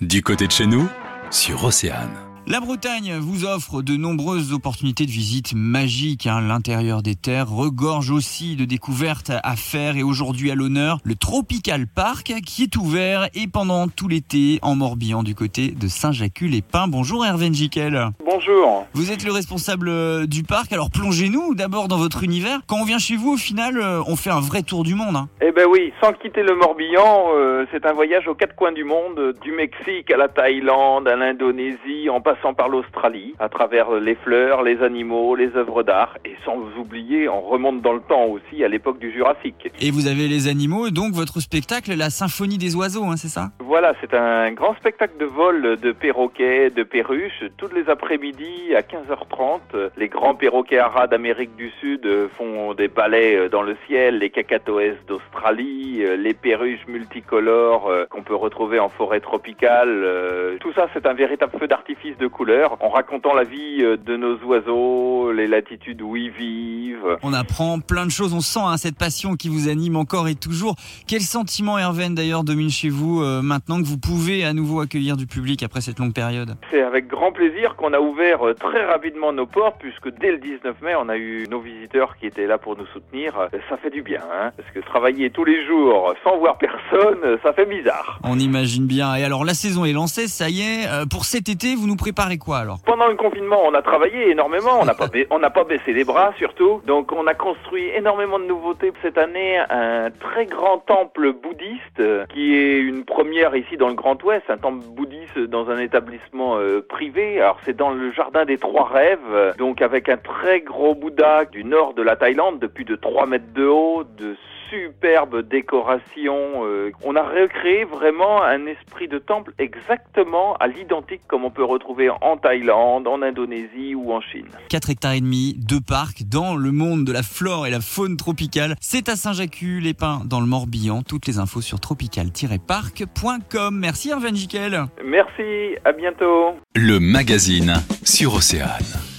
Du côté de chez nous, sur Océane. La Bretagne vous offre de nombreuses opportunités de visite magiques. Hein. L'intérieur des terres regorge aussi de découvertes à faire et aujourd'hui à l'honneur le Tropical Park qui est ouvert et pendant tout l'été en Morbihan du côté de Saint-Jacques-les-Pins. Bonjour Hervé Jiquel. Bonjour. Vous êtes le responsable euh, du parc. Alors plongez-nous d'abord dans votre univers. Quand on vient chez vous, au final, euh, on fait un vrai tour du monde. Hein. Eh ben oui, sans quitter le Morbihan, euh, c'est un voyage aux quatre coins du monde, du Mexique à la Thaïlande, à l'Indonésie, en passant par l'Australie, à travers les fleurs, les animaux, les œuvres d'art, et sans oublier, on remonte dans le temps aussi à l'époque du Jurassique. Et vous avez les animaux et donc votre spectacle, la symphonie des oiseaux, hein, c'est ça? Voilà, c'est un grand spectacle de vol de perroquets, de perruches, tous les après-midi à 15h30. Les grands perroquets haras d'Amérique du Sud font des ballets dans le ciel, les cacatoès d'Australie, les perruches multicolores euh, qu'on peut retrouver en forêt tropicale. Euh, Tout ça, c'est un véritable feu d'artifice de couleurs en racontant la vie euh, de nos oiseaux, les latitudes où ils vivent. On apprend plein de choses, on sent hein, cette passion qui vous anime encore et toujours. Quel sentiment, Hervé, d'ailleurs, domine chez vous euh, maintenant que vous pouvez à nouveau accueillir du public après cette longue période? C'est avec grand plaisir qu'on a ouvert euh, très rapidement nos portes puisque dès le 19 mai, on a eu nos visiteurs qui étaient là pour nous soutenir. Ça fait du bien, hein, parce que travailler tous les jours sans voir personne, ça fait bizarre. On imagine bien. Et alors la saison est lancée, ça y est. Pour cet été, vous nous préparez quoi alors Pendant le confinement, on a travaillé énormément, on n'a pas, ba- on n'a pas baissé les bras surtout. Donc on a construit énormément de nouveautés cette année, un très grand temple bouddhiste euh, qui est une première ici dans le Grand Ouest, un temple bouddhiste dans un établissement euh, privé. Alors c'est dans le jardin des trois rêves, euh, donc avec un très gros Bouddha du nord de la Thaïlande, de plus de 3 mètres de haut, de superbes décorations. euh, on a recréé vraiment un esprit de temple exactement à l'identique comme on peut retrouver en Thaïlande, en Indonésie ou en Chine. 4 hectares et demi, deux parcs dans le monde de la flore et la faune tropicale. C'est à Saint-Jacques-les-Pins dans le Morbihan. Toutes les infos sur tropical-parc.com. Merci Hervé. Merci, à bientôt. Le magazine sur Océane.